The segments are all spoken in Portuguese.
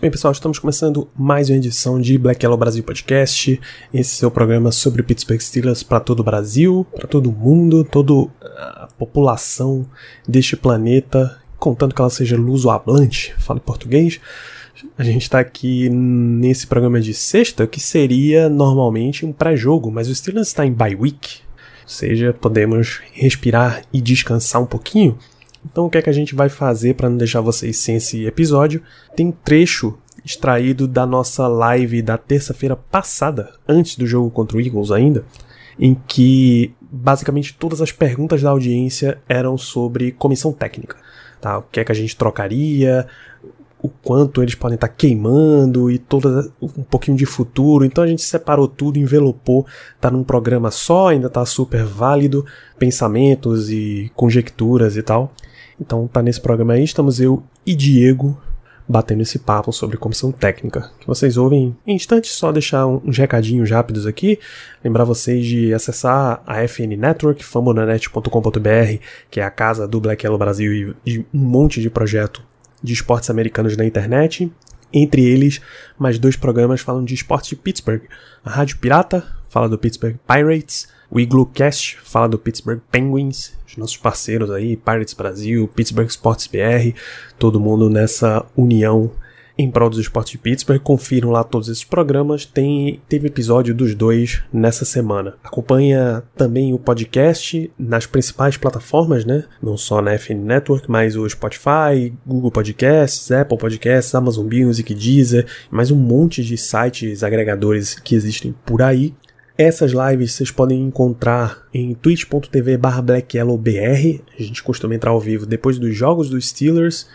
Muito bem, pessoal, estamos começando mais uma edição de Black Yellow Brasil Podcast. Esse é o programa sobre Pittsburgh Steelers para todo o Brasil, para todo o mundo, toda a população deste planeta, contando que ela seja luso-hablante, fala em português. A gente está aqui nesse programa de sexta, que seria normalmente um pré-jogo, mas o Steelers está em bye week, ou seja, podemos respirar e descansar um pouquinho. Então, o que é que a gente vai fazer para não deixar vocês sem esse episódio? Tem trecho extraído da nossa live da terça-feira passada, antes do jogo contra o Eagles ainda, em que basicamente todas as perguntas da audiência eram sobre comissão técnica. Tá? O que é que a gente trocaria, o quanto eles podem estar queimando e toda um pouquinho de futuro. Então a gente separou tudo, envelopou, tá num programa só, ainda tá super válido, pensamentos e conjecturas e tal. Então tá nesse programa aí, estamos eu e Diego batendo esse papo sobre comissão técnica, que vocês ouvem em instantes, só deixar uns recadinhos rápidos aqui, lembrar vocês de acessar a FN Network, famonanet.com.br, que é a casa do Black Yellow Brasil e de um monte de projeto de esportes americanos na internet. Entre eles, mais dois programas falam de esportes de Pittsburgh. A Rádio Pirata fala do Pittsburgh Pirates, o Iglocast fala do Pittsburgh Penguins, os nossos parceiros aí, Pirates Brasil, Pittsburgh Sports BR, todo mundo nessa união em prol dos esportes de Pittsburgh. Confiram lá todos esses programas. Tem, teve episódio dos dois nessa semana. Acompanha também o podcast nas principais plataformas, né? Não só na FN Network, mas o Spotify, Google Podcasts, Apple Podcasts, Amazon Music, Deezer, mais um monte de sites agregadores que existem por aí. Essas lives vocês podem encontrar em twitch.tv blackyellowbr. A gente costuma entrar ao vivo depois dos jogos dos Steelers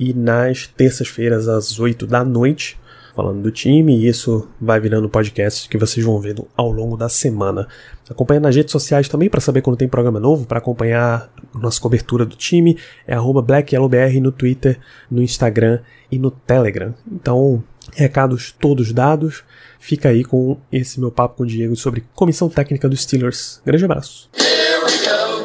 e nas terças-feiras às 8 da noite, falando do time, e isso vai virando podcast que vocês vão vendo ao longo da semana. Acompanha nas redes sociais também para saber quando tem programa novo, para acompanhar nossa cobertura do time, é BlackYellowBR no Twitter, no Instagram e no Telegram. Então, recados todos dados. Fica aí com esse meu papo com o Diego sobre comissão técnica dos Steelers. Grande abraço.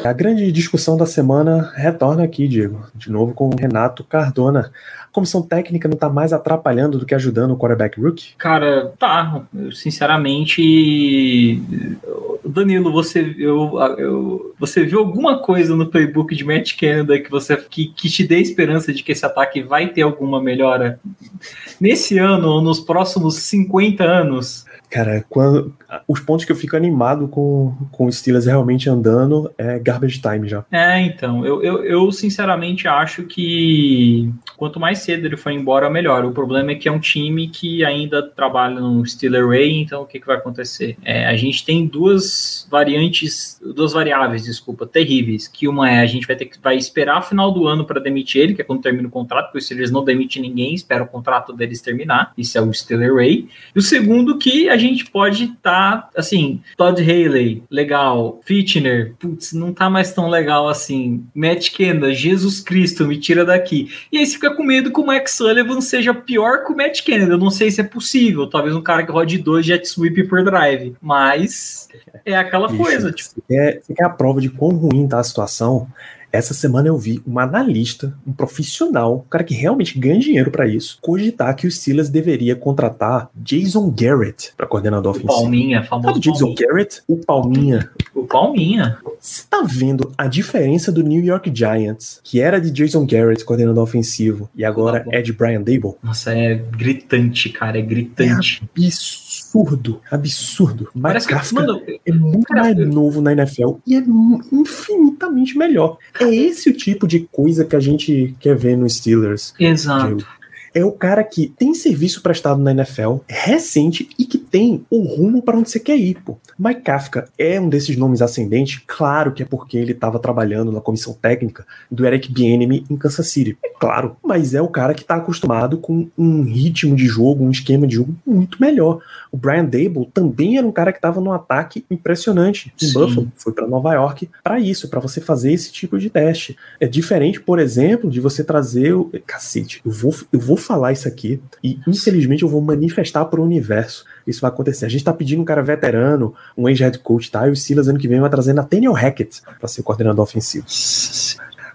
A grande discussão da semana retorna aqui, Diego. De novo com o Renato Cardona. A comissão técnica não tá mais atrapalhando do que ajudando o quarterback rookie? Cara, tá. Eu, sinceramente. Danilo, você, eu, eu, você viu alguma coisa no playbook de Matt Canada que, você, que, que te dê esperança de que esse ataque vai ter alguma melhora? Nesse ano ou nos próximos 50 anos? Cara, quando, os pontos que eu fico animado com, com o Steelers realmente andando é garbage time já. É, então, eu, eu, eu, sinceramente acho que quanto mais cedo ele for embora, melhor. O problema é que é um time que ainda trabalha no Steeler Way, então o que, que vai acontecer? É, a gente tem duas variantes, duas variáveis, desculpa, terríveis, que uma é a gente vai ter que vai esperar final do ano para demitir ele, que é quando termina o contrato, porque o Steelers não demite ninguém, espera o contrato deles terminar, isso é o Steeler Way. E o segundo que a gente pode estar, tá, assim, Todd Haley, legal, Fitchner, putz, não tá mais tão legal assim, Matt Kenda, Jesus Cristo, me tira daqui. E aí você fica com medo que o Max Sullivan seja pior que o Matt Kenda, eu não sei se é possível, talvez um cara que rode dois jet sweep por drive, mas é aquela Bicho, coisa, tipo... Você quer a prova de quão ruim tá a situação? Essa semana eu vi um analista, um profissional, um cara que realmente ganha dinheiro para isso, cogitar que o Steelers deveria contratar Jason Garrett para coordenador O ofensivo. Palminha, famoso Sabe o Jason Palminha. Garrett? O Palminha. O Palminha. Você tá vendo a diferença do New York Giants, que era de Jason Garrett, coordenador ofensivo, e agora é de Brian Dable? Nossa, é gritante, cara, é gritante. Absurdo, absurdo. Parece que, Kafka mano, é muito cara, mais novo na NFL e é infinitamente melhor. É esse o tipo de coisa que a gente quer ver no Steelers. exato. É o cara que tem serviço prestado na NFL, recente e que tem o rumo para onde você quer ir, pô. Mike Kafka é um desses nomes ascendentes, claro que é porque ele estava trabalhando na comissão técnica do Eric Bieniemy em Kansas City. É claro, mas é o cara que está acostumado com um ritmo de jogo, um esquema de jogo muito melhor. O Brian Dable também era um cara que estava num ataque impressionante em Sim. Buffalo, foi para Nova York para isso, para você fazer esse tipo de teste. É diferente, por exemplo, de você trazer o cacete. Eu vou eu vou falar isso aqui e infelizmente eu vou manifestar para o universo. Isso vai acontecer. A gente tá pedindo um cara veterano, um ex-head coach, tá? E o Silas ano que vem vai trazer Nathaniel Hackett para ser coordenador ofensivo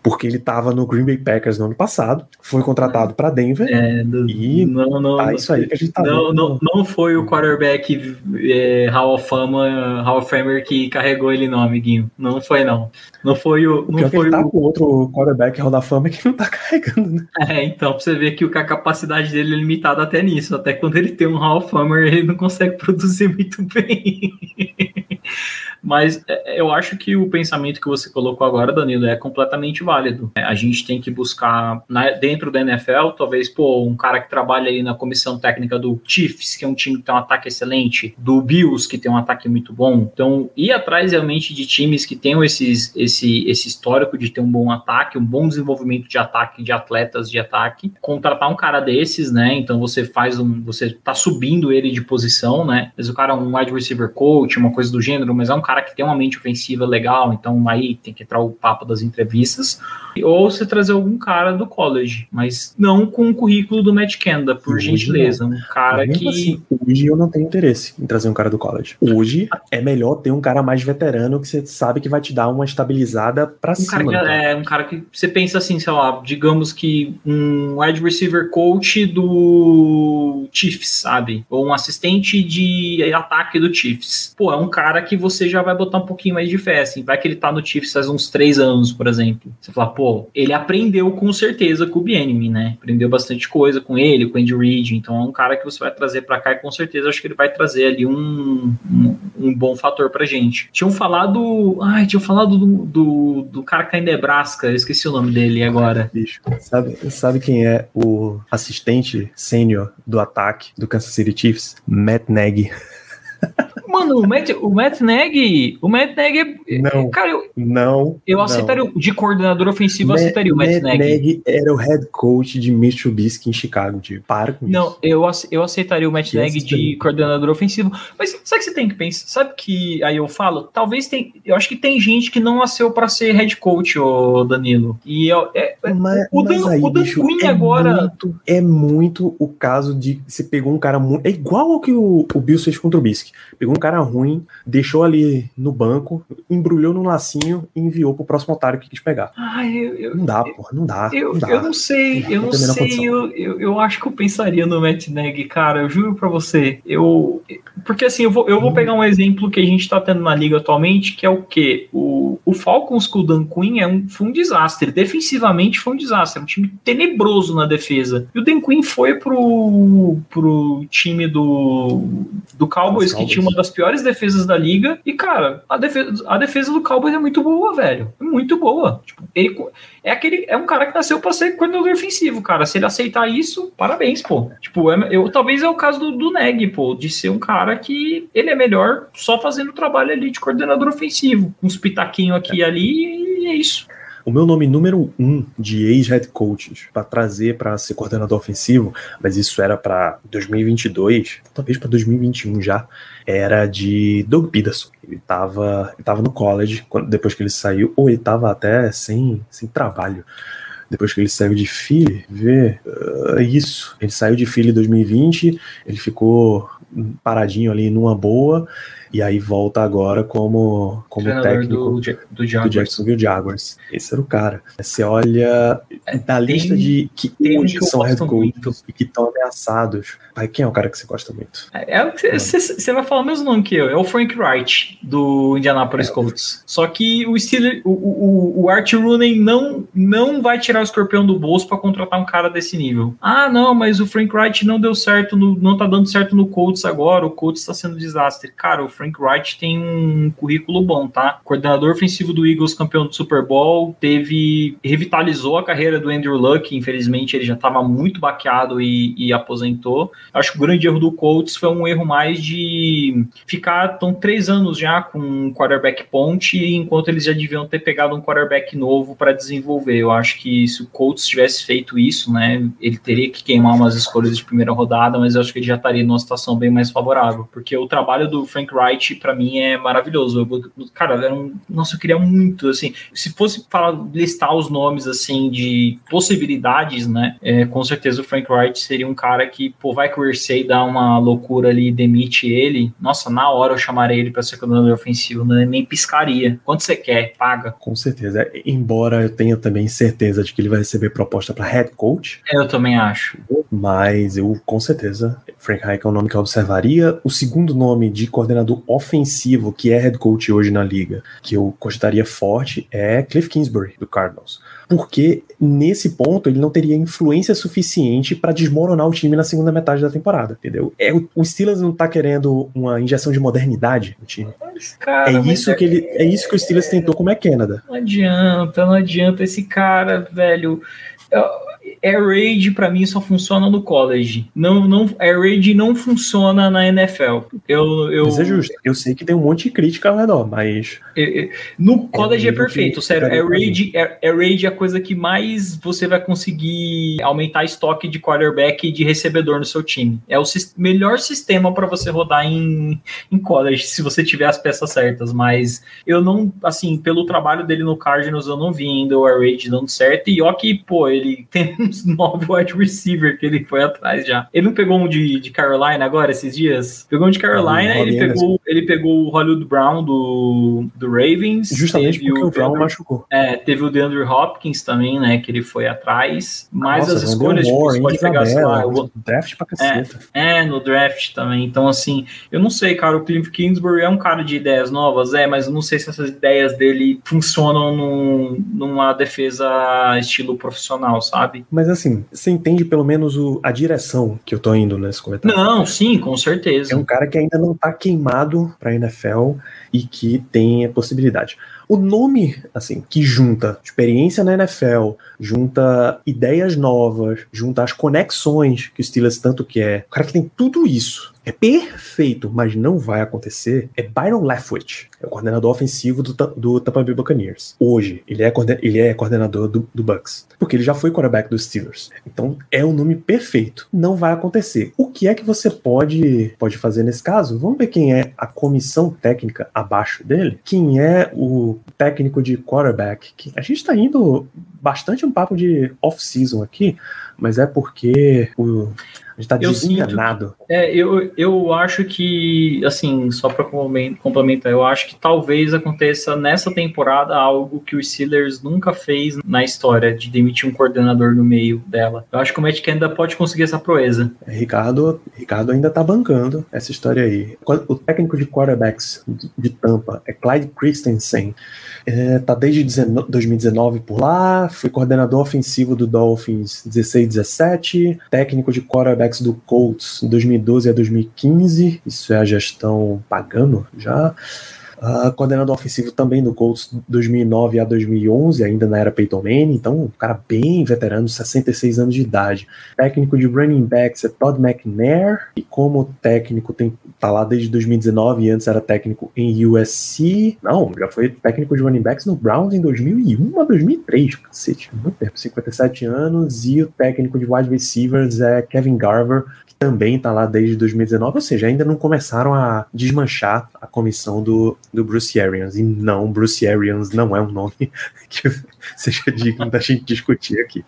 porque ele estava no Green Bay Packers no ano passado, foi contratado para Denver é, do, e não, não, tá isso aí que a gente tá não, não, não foi o quarterback é, Hall of Fama, Hall of Famer que carregou ele não, amiguinho. Não foi não. Não foi o. Não o foi ele tá o... com outro quarterback Hall da Fama que não tá carregando, né? É, então, pra você ver que a capacidade dele é limitada até nisso. Até quando ele tem um Hall of Famer, ele não consegue produzir muito bem. Mas é, eu acho que o pensamento que você colocou agora, Danilo, é completamente válido. É, a gente tem que buscar na, dentro da NFL, talvez, pô, um cara que trabalha aí na comissão técnica do Chiefs, que é um time que tem um ataque excelente, do Bills, que tem um ataque muito bom. Então, ir atrás realmente de times que tenham esses, esse, esse histórico de ter um bom ataque, um bom desenvolvimento de ataque, de atletas de ataque, contratar um cara desses, né? Então você faz um. Você tá subindo ele de posição, né? Mas o cara é um wide receiver coach, uma coisa do gênero, mas é um cara cara que tem uma mente ofensiva legal, então aí tem que entrar o papo das entrevistas, ou você trazer algum cara do college, mas não com o currículo do Matt Kenda, por hoje gentileza. Não. Um cara que. Assim, hoje eu não tenho interesse em trazer um cara do college. Hoje é melhor ter um cara mais veterano que você sabe que vai te dar uma estabilizada pra um cima. Cara que, é, um cara que você pensa assim, sei lá, digamos que um wide receiver coach do Chiefs, sabe? Ou um assistente de ataque do Chiefs. Pô, é um cara que você já vai botar um pouquinho mais de fé, assim. Vai que ele tá no Chiefs faz uns três anos, por exemplo. Você fala, pô, ele aprendeu com certeza com o Bienemy, né? Aprendeu bastante coisa com ele, com o Andy Reid. Então é um cara que você vai trazer para cá e com certeza acho que ele vai trazer ali um, um, um, bom fator pra gente. Tinham falado. Ai, tinham falado do, do, do cara que tá em Nebraska, eu esqueci o nome dele agora. Bicho, sabe, sabe quem é o assistente sênior do ataque do Kansas City Chiefs? Matt Nagy. Mano, o Matt, o Matt Neg, o Matt Neg é. Não. Cara, eu. Não. Eu aceitaria. De coordenador ofensivo, eu aceitaria o Matt, Matt Neg. Neg era o head coach de Mitch Trubisky em Chicago, tipo. Para com Não, isso. eu, eu aceitaria o Matt Neg de coordenador ofensivo. Mas sabe que você tem que pensar? Sabe que aí eu falo? Talvez tem. Eu acho que tem gente que não nasceu para ser head coach, ô Danilo. E é, é, mas, o Dan, aí, o Dan bicho, Quinn é agora. Muito, é muito o caso de você pegou um cara muito. É igual ao que o, o Bill fez com o Trubisky. Pegou um cara ruim, deixou ali no banco, embrulhou no lacinho e enviou pro próximo otário que quis pegar. Ah, eu, eu, não dá, porra, não dá. Eu não, dá. eu não sei, eu não sei, eu, eu, eu, acho que eu pensaria no Matt Neg, cara, eu juro pra você. Eu. Porque assim, eu vou, eu vou hum. pegar um exemplo que a gente tá tendo na liga atualmente, que é o quê? O, o Falcons com o Dan Quinn é um, foi um desastre. Defensivamente foi um desastre. Um time tenebroso na defesa. E o Dan Quinn foi pro, pro time do, do Cowboys, Cowboys, que tinha uma das piores defesas da liga. E, cara, a defesa, a defesa do Cowboys é muito boa, velho. É muito boa. Tipo, ele é aquele. É um cara que nasceu para ser coordenador ofensivo, cara. Se ele aceitar isso, parabéns, pô. Tipo, é, eu, talvez é o caso do, do Neg, pô, de ser um cara que ele é melhor só fazendo o trabalho ali de coordenador ofensivo. Uns pitaquinhos aqui e ali, e é isso. O meu nome número um de ex-head coaches para trazer para ser coordenador ofensivo, mas isso era para 2022, talvez para 2021 já, era de Doug Peterson. Ele estava tava no college quando, depois que ele saiu, ou ele estava até sem, sem trabalho depois que ele saiu de Philly, vê uh, isso. Ele saiu de Philly em 2020, ele ficou paradinho ali numa boa, e aí volta agora como, como técnico do, do, Jaguars. do Jacksonville Jaguars. Esse era o cara. Você olha é, da lista de que hoje que são head coaches e que estão ameaçados. Aí quem é o cara que você gosta muito? É, é você vai falar o mesmo nome que eu. É o Frank Wright, do Indianapolis é, Colts. Só que o Steeler, o, o, o Art Rooney não, não vai tirar o escorpião do bolso para contratar um cara desse nível. Ah, não, mas o Frank Wright não deu certo, no, não tá dando certo no Colts agora, o Colts está sendo um desastre. Cara, o Frank Frank Wright tem um currículo bom, tá? Coordenador ofensivo do Eagles, campeão do Super Bowl, teve revitalizou a carreira do Andrew Luck, infelizmente ele já estava muito baqueado e, e, aposentou. Acho que o grande erro do Colts foi um erro mais de ficar tão três anos já com um quarterback ponte, enquanto eles já deviam ter pegado um quarterback novo para desenvolver. Eu acho que se o Colts tivesse feito isso, né, ele teria que queimar umas escolhas de primeira rodada, mas eu acho que ele já estaria numa situação bem mais favorável, porque o trabalho do Frank Wright para mim é maravilhoso. Eu, cara, era um, nossa, eu queria muito assim, se fosse falar listar os nomes assim de possibilidades, né, é, com certeza o Frank Wright seria um cara que, pô, vai que o Irsay dá uma loucura ali e demite ele, nossa, na hora eu chamaria ele para ser coordenador ofensivo, né, nem piscaria. Quanto você quer? Paga. Com certeza. Embora eu tenha também certeza de que ele vai receber proposta para head coach. Eu também acho. Mas eu, com certeza, Frank Reich é um nome que eu observaria. O segundo nome de coordenador ofensivo, que é head coach hoje na liga, que eu cogitaria forte, é Cliff Kingsbury, do Cardinals porque nesse ponto ele não teria influência suficiente para desmoronar o time na segunda metade da temporada, entendeu? É, o Steelers não tá querendo uma injeção de modernidade no time. Cara, é isso é... que ele, é isso que o Steelers tentou com o McKenna. Não adianta, não adianta esse cara, velho. Eu Air Raid para mim só funciona no college. Não, não, Air Raid não funciona na NFL. Eu, eu, mas é justo. Eu sei que tem um monte de crítica ao redor, mas. No college é, é perfeito, sério. Air Raid, Air, Air Raid é a coisa que mais você vai conseguir aumentar estoque de quarterback e de recebedor no seu time. É o melhor sistema para você rodar em, em college, se você tiver as peças certas. Mas eu não, assim, pelo trabalho dele no Cardinals, eu não vi ainda o Air Raid dando certo. E ó que, pô, ele tem uns nove wide receiver que ele foi atrás já. Ele não pegou um de, de Carolina agora, esses dias? Pegou um de Carolina, ele, pegou, ele pegou o Hollywood Brown do, do Ravens. Justamente porque o, o Brown machucou. É, teve o DeAndre Hopkins também, né, que ele foi atrás. Mas Nossa, as escolhas, tipo, você pode pegar, sei lá... O, draft pra caceta. É, é, no draft também. Então, assim, eu não sei, cara, o Cliff Kingsbury é um cara de ideias novas, é, mas eu não sei se essas ideias dele funcionam num, numa defesa estilo profissional, sabe? Mas assim, você entende pelo menos o, a direção que eu tô indo nesse comentário? Não, sim, com certeza. É um cara que ainda não tá queimado pra NFL e que tem a possibilidade. O nome, assim, que junta experiência na NFL, junta ideias novas, junta as conexões que o Steelers tanto quer, o cara que tem tudo isso é perfeito, mas não vai acontecer, é Byron Leftwich, é o coordenador ofensivo do, do Tampa Bay Buccaneers. Hoje, ele é, ele é coordenador do, do Bucks, porque ele já foi quarterback dos Steelers. Então, é o nome perfeito. Não vai acontecer. O que é que você pode, pode fazer nesse caso? Vamos ver quem é a comissão técnica abaixo dele, quem é o técnico de quarterback. A gente está indo bastante um papo de off-season aqui, mas é porque o a gente tá desenganado. é, eu, eu acho que, assim, só para complementar, eu acho que talvez aconteça nessa temporada algo que o Steelers nunca fez na história, de demitir um coordenador no meio dela. Eu acho que o Matt ainda pode conseguir essa proeza. Ricardo, Ricardo ainda tá bancando essa história aí. O técnico de quarterbacks de Tampa é Clyde Christensen. É, tá desde 2019 por lá, foi coordenador ofensivo do Dolphins 16 17, técnico de quarterback quarterbacks do Colts em 2012 a 2015, isso é a gestão pagando já. Uh, coordenador ofensivo também do Colts 2009 a 2011, ainda na era Peyton Manning, então um cara bem veterano, 66 anos de idade. Técnico de running backs é Todd McNair, e como técnico tem, tá lá desde 2019 e antes era técnico em USC. Não, já foi técnico de running backs no Browns em 2001 a 2003, cacete, muito tempo, 57 anos, e o técnico de wide receivers é Kevin Garver, também está lá desde 2019, ou seja, ainda não começaram a desmanchar a comissão do, do Bruce Arians. E não, Bruce Arians não é um nome que seja digno da gente discutir aqui.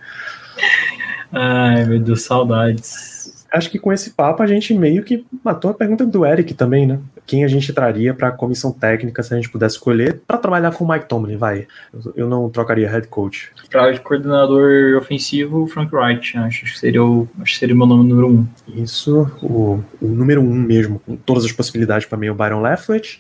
Ai, meu Deus, saudades acho que com esse papo a gente meio que matou a pergunta do Eric também, né? Quem a gente traria para a comissão técnica se a gente pudesse escolher para trabalhar com o Mike Tomlin, vai. Eu não trocaria head coach. Para coordenador ofensivo, Frank Wright, acho que seria o, acho que seria o meu nome número um. Isso, o, o número um mesmo, com todas as possibilidades para mim, o Byron Leftwich.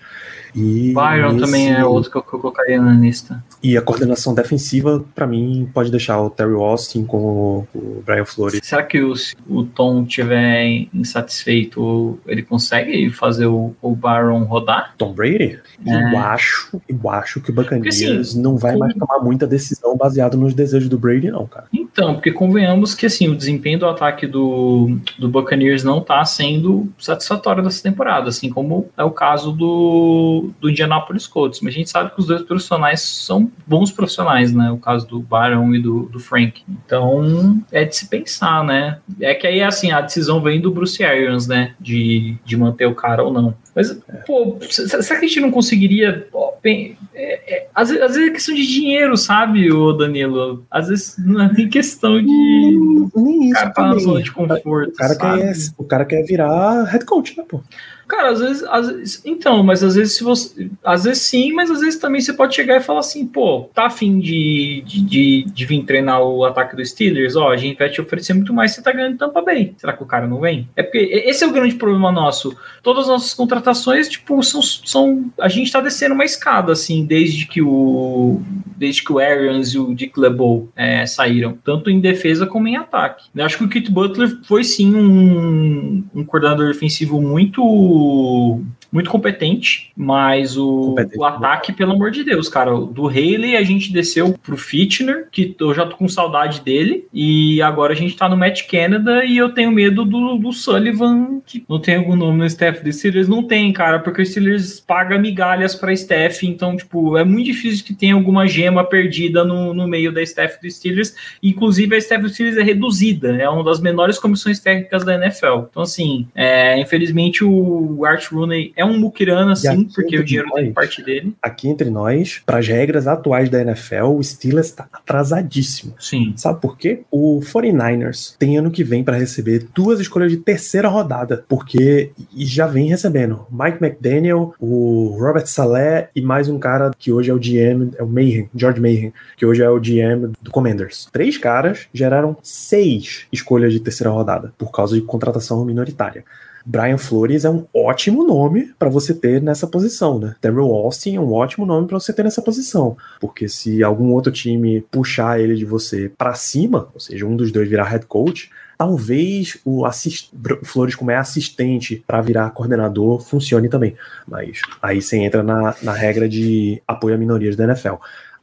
E Byron esse... também é outro que eu, que eu colocaria na lista. E a coordenação defensiva, para mim, pode deixar o Terry Austin com o, o Brian Flores. Será que o, o Tom tiver insatisfeito, ele consegue fazer o, o o Baron rodar? Tom Brady? É. Eu acho, eu acho que o Buccaneers Porque, assim, não vai mais tomar muita decisão baseada nos desejos do Brady, não, cara. Então, porque convenhamos que assim, o desempenho do ataque do, do Buccaneers não tá sendo satisfatório dessa temporada, assim como é o caso do, do Indianapolis Colts. Mas a gente sabe que os dois profissionais são bons profissionais, né? O caso do Baron e do, do Frank. Então, é de se pensar, né? É que aí, assim, a decisão vem do Bruce Arians, né? De, de manter o cara ou não. Mas, pô, será que a gente não conseguiria. ó, bem, é- é- às, vezes, às vezes é questão de dinheiro, sabe, ô Danilo? Às vezes não é nem questão de. Nem isso Cara, tá na zona de conforto. O cara, sabe? quer, o cara quer virar head coach, né, pô? Cara, às vezes, às vezes- Então, mas às vezes se você. Às vezes sim, mas às vezes também você pode chegar e falar assim, pô, tá afim de, de, de, de vir treinar o ataque dos Steelers? Ó, a gente vai te oferecer muito mais, você tá ganhando Tampa Bay. Será que o cara não vem? É porque esse é o grande problema nosso. Todas as nossas contratações, tipo, são. são a gente tá descendo uma escada, assim, desde que o. Desde que o Arians e o Dick LeBeau é, saíram, tanto em defesa como em ataque. Eu acho que o Kit Butler foi sim um, um coordenador defensivo muito o muito competente, mas o, Competente, o ataque, pelo amor de Deus, cara, do Haley a gente desceu pro Fitchner, que eu já tô com saudade dele, e agora a gente tá no Matt Canada e eu tenho medo do, do Sullivan, que não tem algum nome no staff do Steelers, não tem, cara, porque o Steelers paga migalhas pra staff, então, tipo, é muito difícil que tenha alguma gema perdida no, no meio da staff do Steelers, inclusive a staff do Steelers é reduzida, é uma das menores comissões técnicas da NFL. Então, assim, é, infelizmente o Art Rooney é um muquirana, sim, aqui porque o dinheiro tem nós- parte dele. Aqui entre nós, para as regras atuais da NFL, o Steelers está atrasadíssimo. Sim. Sabe por quê? O 49ers tem ano que vem para receber duas escolhas de terceira rodada, porque e já vem recebendo Mike McDaniel, o Robert Saleh e mais um cara que hoje é o GM, é o Mayhem, George Mayhem, que hoje é o GM do Commanders. Três caras geraram seis escolhas de terceira rodada por causa de contratação minoritária. Brian Flores é um ótimo nome para você ter nessa posição, né? Terrell Austin é um ótimo nome para você ter nessa posição, porque se algum outro time puxar ele de você para cima, ou seja, um dos dois virar head coach, talvez o assist... Flores como é assistente para virar coordenador funcione também, mas aí você entra na, na regra de apoio a minorias da NFL.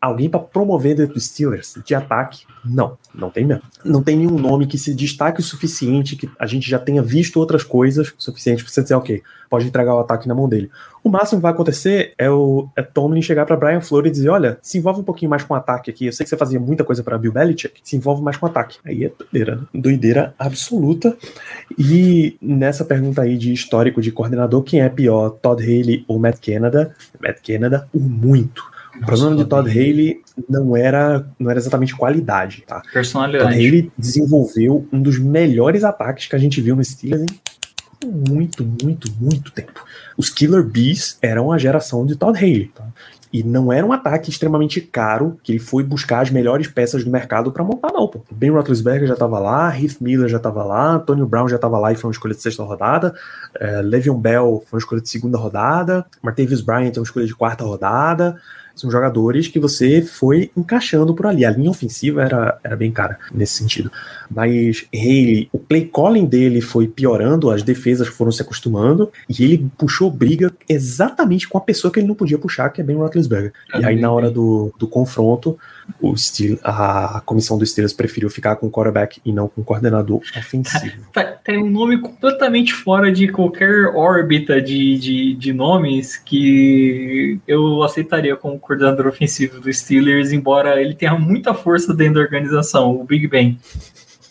Alguém para promover dentro dos Steelers de ataque? Não, não tem mesmo. Não tem nenhum nome que se destaque o suficiente, que a gente já tenha visto outras coisas suficiente para você dizer, ok, pode entregar o ataque na mão dele. O máximo que vai acontecer é o é Tomlin chegar para Brian Flores e dizer, olha, se envolve um pouquinho mais com ataque aqui. Eu sei que você fazia muita coisa para Bill Belichick, se envolve mais com ataque. Aí é doideira, né? doideira absoluta. E nessa pergunta aí de histórico de coordenador, quem é pior, Todd Haley ou Matt Canada? Matt Canada, o muito. O problema de Todd Haley não era, não era exatamente qualidade, tá? Todd Personalidade. Haley desenvolveu um dos melhores ataques que a gente viu no Steelers em muito, muito, muito tempo. Os Killer Bees eram a geração de Todd Haley, tá? E não era um ataque extremamente caro, que ele foi buscar as melhores peças do mercado para montar, não. Pô. Ben Roethlisberger já estava lá, Heath Miller já estava lá, Antonio Brown já estava lá e foi uma escolha de sexta rodada, eh, Le'Veon Bell foi uma escolha de segunda rodada, Martavis Bryant é uma escolha de quarta rodada. São jogadores que você foi encaixando por ali. A linha ofensiva era, era bem cara nesse sentido. Mas Haley, o play calling dele foi piorando, as defesas foram se acostumando, e ele puxou briga exatamente com a pessoa que ele não podia puxar, que é Ben Roethlisberger. E aí, na hora do, do confronto, o Steel, a comissão do Steelers preferiu ficar com o quarterback e não com o coordenador ofensivo. Tá- Tem um nome completamente fora de qualquer órbita de, de, de nomes que eu aceitaria como coordenador ofensivo do Steelers, embora ele tenha muita força dentro da organização, o Big Ben.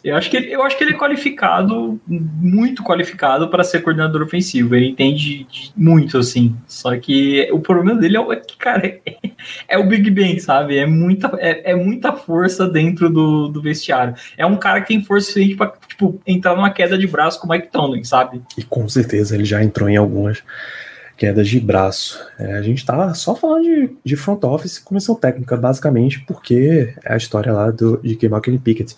Eu acho que ele, eu acho que ele é qualificado, muito qualificado para ser coordenador ofensivo. Ele entende de- muito, assim. Só que o problema dele é, é que, cara, é, é o Big Ben, sabe? É muita, é, é muita força dentro do, do vestiário. É um cara que tem força suficiente para tipo, entrar numa queda de braço com o Mike Tomlin, sabe? E com certeza ele já entrou em algumas quedas de braço. É, a gente tá só falando de, de front office e comissão técnica, basicamente, porque é a história lá do, de queimar aquele Pickett.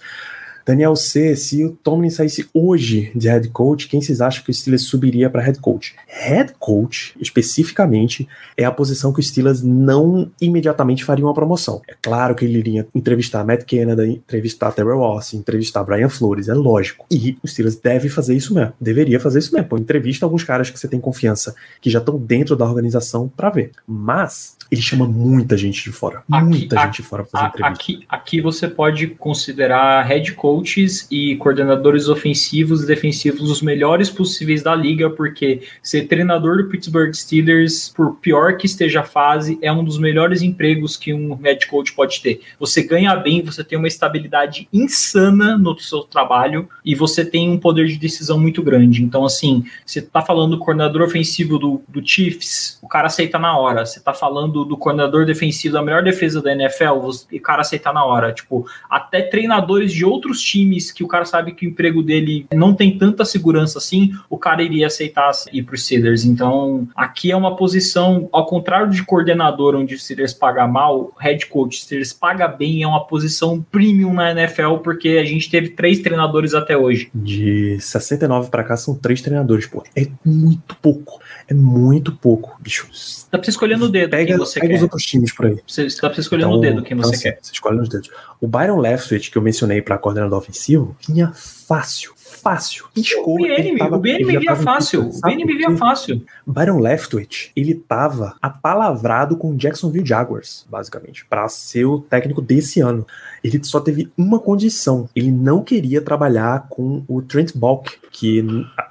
Daniel C, se o Tomlin saísse hoje de head coach, quem vocês acham que o Steelers subiria para head coach? Head coach, especificamente, é a posição que o Steelers não imediatamente faria uma promoção. É claro que ele iria entrevistar Matt Canada, entrevistar Terrell Austin, entrevistar Brian Flores, é lógico. E o Steelers deve fazer isso mesmo, deveria fazer isso mesmo. Pô, entrevista alguns caras que você tem confiança, que já estão dentro da organização para ver. Mas ele chama muita gente de fora, Aqui- muita gente de fora pra fazer A- entrevista. Aqui, aqui você pode considerar head coaches e coordenadores ofensivos e defensivos os melhores possíveis da liga, porque ser treinador do Pittsburgh Steelers, por pior que esteja a fase, é um dos melhores empregos que um head coach pode ter. Você ganha bem, você tem uma estabilidade insana no seu trabalho e você tem um poder de decisão muito grande. Então, assim, você tá falando do coordenador ofensivo do, do Chiefs, o cara aceita na hora. Você tá falando do coordenador defensivo da melhor defesa da NFL, o cara aceita na hora. Tipo, até treinadores de outros times que o cara sabe que o emprego dele não tem tanta segurança assim, o cara iria aceitar ir pro Steelers. Então, aqui é uma posição, ao contrário de coordenador, onde o Steelers paga mal, head coach, Steelers paga bem, é uma posição premium na NFL, porque a gente teve três treinadores até hoje. De 69 pra cá são três treinadores, pô. É muito pouco. É muito pouco, bicho. Dá pra você escolher no dedo Pega, quem você pega quer. os outros times por aí. Você, dá pra você escolher no Então- dedo quem então, você assim, quer. Você escolhe nos dedos. O Byron Leftwich, que eu mencionei pra coordenador ofensivo, vinha fácil. Fácil. Piscou. O BN, tava- o BN me via fácil. O BN me via fácil. Byron Leftwich, ele tava apalavrado com o Jacksonville Jaguars, basicamente, pra ser o técnico desse ano. Ele só teve uma condição: ele não queria trabalhar com o Trent Balk, que,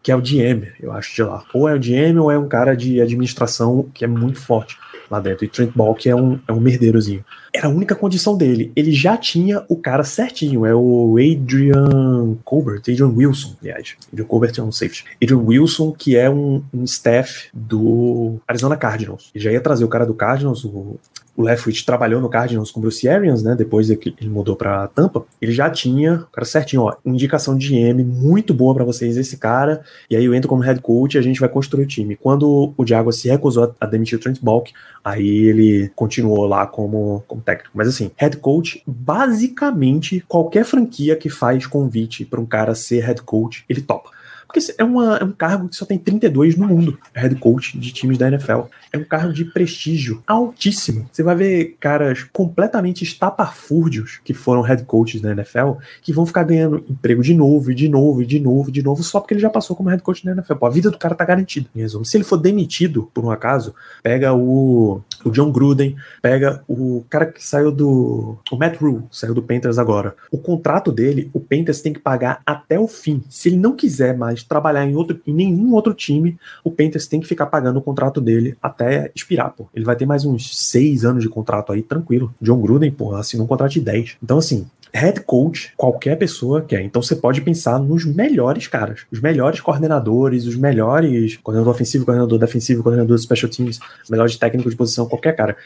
que é o GM, eu acho, de lá. Ou é o GM ou é um cara de administração que é muito forte lá dentro. E Trent Balk é um, é um merdeirozinho. Era a única condição dele. Ele já tinha o cara certinho. É o Adrian Colbert, Adrian Wilson, aliás. Adrian Colbert é um safety. Adrian Wilson, que é um, um staff do Arizona Cardinals. Ele já ia trazer o cara do Cardinals, o, o Leftwich trabalhou no Cardinals com Bruce Arians, né? Depois que ele mudou pra Tampa. Ele já tinha, o cara certinho, ó, indicação de GM muito boa pra vocês, esse cara. E aí eu entro como head coach e a gente vai construir o time. Quando o Jaguars se recusou a, a demitir o Trent Balk, aí ele continuou lá como, como técnico. Mas assim, head coach, basicamente qualquer franquia que faz convite pra um cara ser head coach, ele topa. Porque é, uma, é um cargo que só tem 32 no mundo, head coach de times da NFL. É um cargo de prestígio altíssimo. Você vai ver caras completamente estapafúrdios que foram head coaches da NFL que vão ficar ganhando emprego de novo, e de novo, e de novo, e de novo, só porque ele já passou como head coach da NFL. Pô, a vida do cara tá garantida. Em resumo, se ele for demitido, por um acaso, pega o, o John Gruden, pega o cara que saiu do. O Matt Rule, saiu do Panthers agora. O contrato dele, o Panthers tem que pagar até o fim. Se ele não quiser mais trabalhar em, outro, em nenhum outro time, o Panthers tem que ficar pagando o contrato dele até expirar, pô. Ele vai ter mais uns seis anos de contrato aí, tranquilo. John Gruden, pô, assinou um contrato de 10. Então, assim, head coach, qualquer pessoa quer. Então você pode pensar nos melhores caras, os melhores coordenadores, os melhores coordenador ofensivo, coordenador defensivo, coordenador de special teams, melhores técnicos de posição, qualquer cara.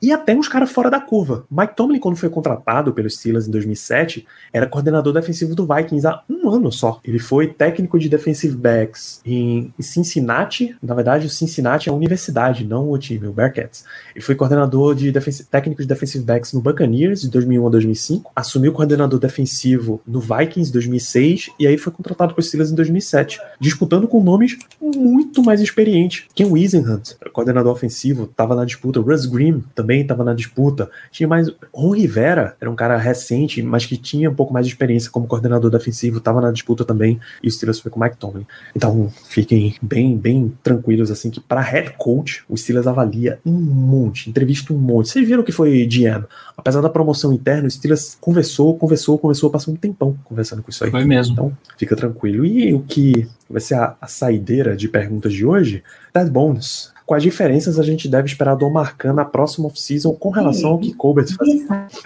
E até uns caras fora da curva. Mike Tomlin, quando foi contratado pelos Steelers em 2007, era coordenador defensivo do Vikings há um ano só. Ele foi técnico de defensive backs em Cincinnati. Na verdade, o Cincinnati é a universidade, não o time, o Bearcats. Ele foi coordenador de técnico de defensive backs no Buccaneers de 2001 a 2005. Assumiu coordenador defensivo no Vikings em 2006 e aí foi contratado para os Steelers em 2007, disputando com nomes muito mais experientes. Ken Wisenhunt, coordenador ofensivo, estava na disputa. Russ Grimm também estava na disputa. Tinha mais Ron Rivera, era um cara recente, mas que tinha um pouco mais de experiência como coordenador defensivo, estava na disputa também. E o Steelers foi com o Mike Tomlin. Então fiquem bem, bem tranquilos assim que para head coach o Steelers avalia um monte, entrevista um monte. Vocês viram que foi GM? Apesar da promoção interna, o Steelers conversou, conversou, conversou, passou um tempão conversando com isso aí. Foi mesmo. Então, fica tranquilo. E o que vai ser a, a saideira de perguntas de hoje? Dead Bones. Quais diferenças a gente deve esperar do Marcan na próxima off-season com relação ao que Colbert faz?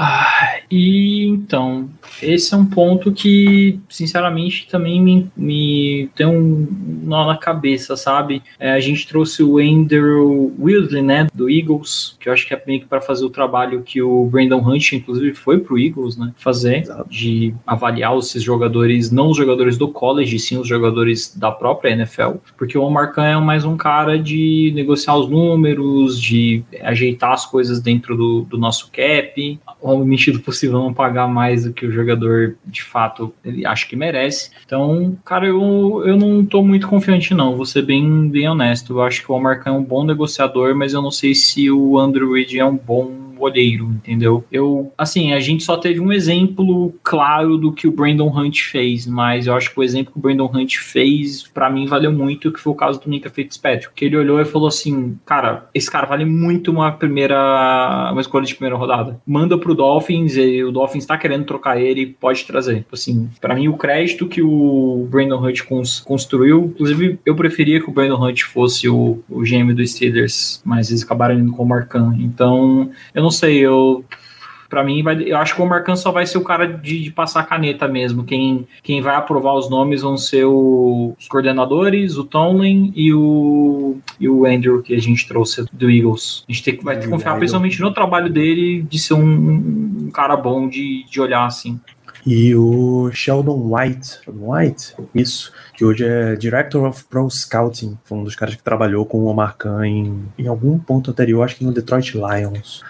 Ah, e então, esse é um ponto que, sinceramente, também me, me tem um nó na cabeça, sabe? É, a gente trouxe o Andrew Wilson, né, do Eagles, que eu acho que é meio que para fazer o trabalho que o Brandon Hunt, inclusive, foi pro Eagles, né, fazer, Exato. de avaliar esses jogadores, não os jogadores do college, sim os jogadores da própria NFL, porque o Omar Khan é mais um cara de negociar os números, de ajeitar as coisas dentro do, do nosso cap. O obviamente do possível não pagar mais do que o jogador de fato ele acha que merece. Então, cara, eu, eu não tô muito confiante não, vou ser bem, bem honesto. Eu acho que o Omar Khan é um bom negociador, mas eu não sei se o Andrew é um bom olheiro, entendeu? Eu, assim, a gente só teve um exemplo claro do que o Brandon Hunt fez, mas eu acho que o exemplo que o Brandon Hunt fez, para mim, valeu muito, que foi o caso do Nika Fitzpatrick, que ele olhou e falou assim, cara, esse cara vale muito uma primeira, uma escolha de primeira rodada. Manda pro Dolphins, e o Dolphins tá querendo trocar ele, pode trazer. Assim, para mim, o crédito que o Brandon Hunt construiu, inclusive, eu preferia que o Brandon Hunt fosse o, o GM dos Steelers, mas eles acabaram indo com o Marcan. Então, eu não não sei, eu para mim, vai, eu acho que o Marcan só vai ser o cara de, de, passar caneta mesmo. Quem, quem vai aprovar os nomes vão ser o, os coordenadores, o Tomlin e o, e o Andrew, que a gente trouxe do Eagles. A gente tem, vai ter que confiar principalmente no trabalho dele de ser um, um cara bom de, de olhar assim. E o Sheldon White, White, isso, que hoje é Director of Pro Scouting, foi um dos caras que trabalhou com o Omar Khan em, em algum ponto anterior, acho que no Detroit Lions.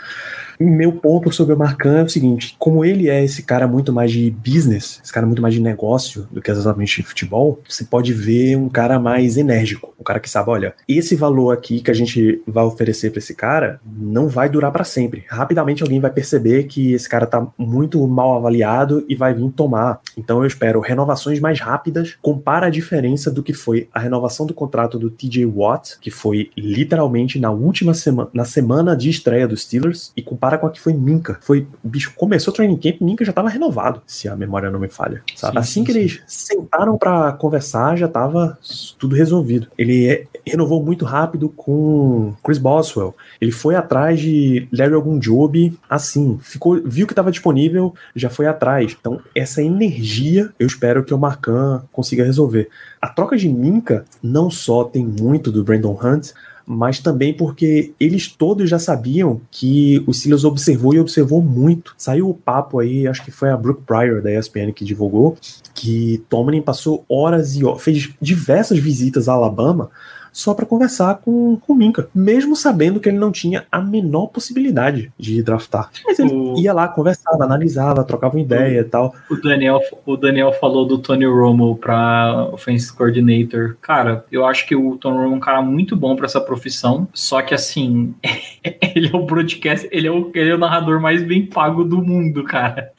Meu ponto sobre o Marcan é o seguinte: como ele é esse cara muito mais de business, esse cara muito mais de negócio do que exatamente de futebol, você pode ver um cara mais enérgico, um cara que sabe, olha, esse valor aqui que a gente vai oferecer para esse cara não vai durar para sempre. Rapidamente alguém vai perceber que esse cara tá muito mal avaliado e vai vir tomar. Então eu espero renovações mais rápidas. Compara a diferença do que foi a renovação do contrato do TJ Watt, que foi literalmente na última semana, na semana de estreia dos Steelers, e compara compara com a que foi Minka. Foi, bicho, começou o training camp, Minka já tava renovado, se a memória não me falha. Sabe? Sim, assim sim, que sim. eles sentaram para conversar, já tava tudo resolvido. Ele é, renovou muito rápido com Chris Boswell. Ele foi atrás de Larry Ogunjobi, assim, ficou, viu que estava disponível, já foi atrás. Então, essa energia, eu espero que o Marcan consiga resolver. A troca de Minka não só tem muito do Brandon Hunt, mas também porque eles todos já sabiam que o Silas observou e observou muito. Saiu o papo aí, acho que foi a Brooke Pryor da ESPN que divulgou, que Tomlin passou horas e horas, fez diversas visitas a Alabama só para conversar com, com o Minka, mesmo sabendo que ele não tinha a menor possibilidade de draftar. Mas ele o... ia lá, conversava, analisava, trocava uma ideia e tal. O Daniel, o Daniel falou do Tony Romo para Offensive Coordinator. Cara, eu acho que o Tony Romo é um cara muito bom para essa profissão, só que assim, ele é o broadcast, ele é o, ele é o narrador mais bem pago do mundo, cara.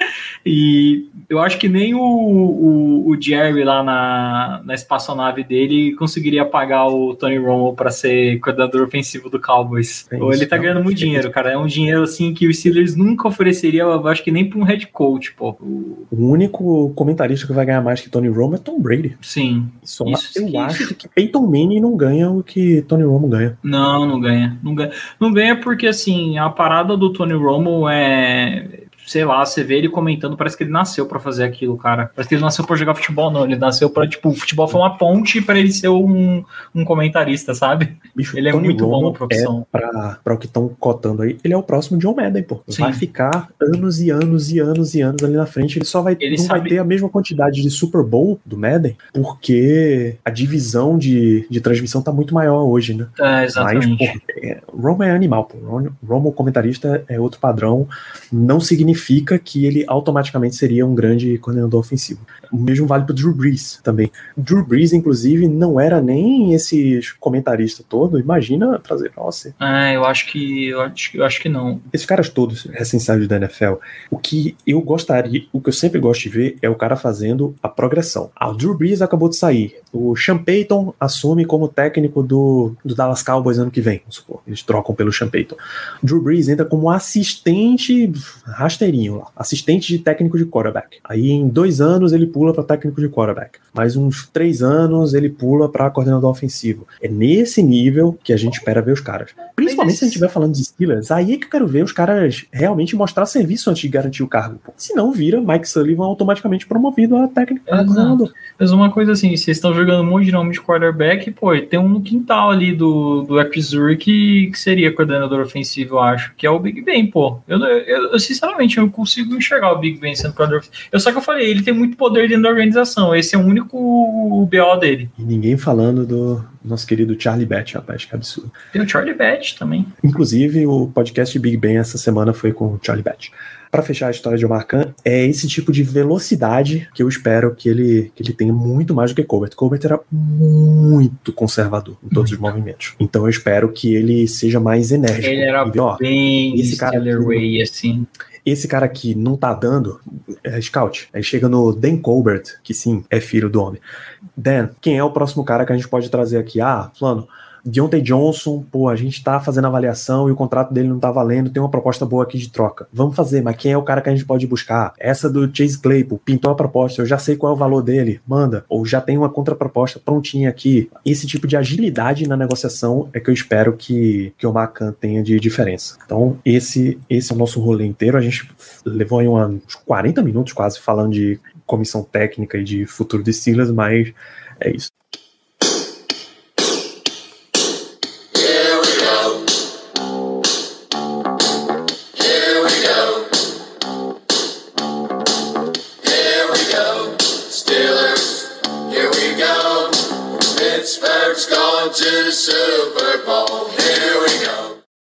E eu acho que nem o, o, o Jerry lá na, na espaçonave dele conseguiria pagar o Tony Romo para ser coordenador ofensivo do Cowboys. É Ou ele tá ganhando muito dinheiro, cara. É um dinheiro assim que o Steelers nunca ofereceria, eu acho que nem para um head coach, pô. O único comentarista que vai ganhar mais que Tony Romo é Tom Brady. Sim. Só isso, eu que acho isso... que Peyton Manning não ganha o que Tony Romo ganha. Não, não ganha. Não ganha, não ganha porque assim, a parada do Tony Romo é sei lá, você vê ele comentando, parece que ele nasceu para fazer aquilo, cara. Parece que ele nasceu para jogar futebol, não. Ele nasceu para tipo, o futebol foi uma ponte para ele ser um, um comentarista, sabe? Bicho, ele é Tony muito Romo bom na profissão. É pra, pra o que estão cotando aí, ele é o próximo John Madden, pô. Sim. Vai ficar anos e anos e anos e anos ali na frente. Ele só vai, ele não sabe... vai ter a mesma quantidade de Super Bowl do Madden, porque a divisão de, de transmissão tá muito maior hoje, né? É, exatamente. Mas, pô, é, Romo é animal, pô. Romo comentarista é outro padrão. Não significa significa que ele automaticamente seria um grande coordenador ofensivo. O mesmo vale para Drew Brees também. Drew Brees, inclusive, não era nem esse comentarista todo. Imagina trazer pra você. Ah, eu acho que eu acho, eu acho que não. Esses caras todos recém-saídos da NFL, o que eu gostaria, o que eu sempre gosto de ver é o cara fazendo a progressão. Ah, o Drew Brees acabou de sair. O Sean Payton assume como técnico do, do Dallas Cowboys ano que vem. Vamos supor. Eles trocam pelo Sean Payton. Drew Brees entra como assistente lá, assistente de técnico de quarterback. Aí em dois anos ele pula para técnico de quarterback. Mais uns três anos ele pula para coordenador ofensivo. É nesse nível que a gente espera ver os caras. Principalmente se a gente estiver falando de Steelers, aí é que eu quero ver os caras realmente mostrar serviço antes de garantir o cargo. Se não, vira Mike Sullivan automaticamente promovido a técnico. Mas uma coisa assim, vocês estão jogando um monte de nome de quarterback, pô, tem um no quintal ali do, do Epizur que, que seria coordenador ofensivo, eu acho, que é o Big Ben, pô. Eu, eu, eu sinceramente, eu consigo enxergar o Big Ben sendo coordenador. Eu só que eu falei, ele tem muito poder dentro da organização, esse é o único BO dele. E ninguém falando do, nosso querido Charlie Batch, rapaz, que absurdo. Tem o Charlie Batch também. Inclusive, o podcast Big Ben essa semana foi com o Charlie Batch. Para fechar a história de Omar Khan, é esse tipo de velocidade que eu espero que ele, que ele tenha muito mais do que Colbert. Colbert era muito conservador em todos os movimentos. Então eu espero que ele seja mais enérgico. Ele era E, ó, bem esse cara Way, assim. Esse cara que não tá dando é scout. Aí chega no Dan Colbert, que sim, é filho do homem. Dan, quem é o próximo cara que a gente pode trazer aqui? Ah, Flano, Deontay Johnson, pô, a gente tá fazendo avaliação e o contrato dele não tá valendo, tem uma proposta boa aqui de troca. Vamos fazer, mas quem é o cara que a gente pode buscar? Essa do Chase Claypool, pintou a proposta, eu já sei qual é o valor dele, manda. Ou já tem uma contraproposta prontinha aqui. Esse tipo de agilidade na negociação é que eu espero que, que o Macan tenha de diferença. Então, esse, esse é o nosso rolê inteiro. A gente levou aí uns 40 minutos quase falando de comissão técnica e de futuro de Steelers, mas é isso.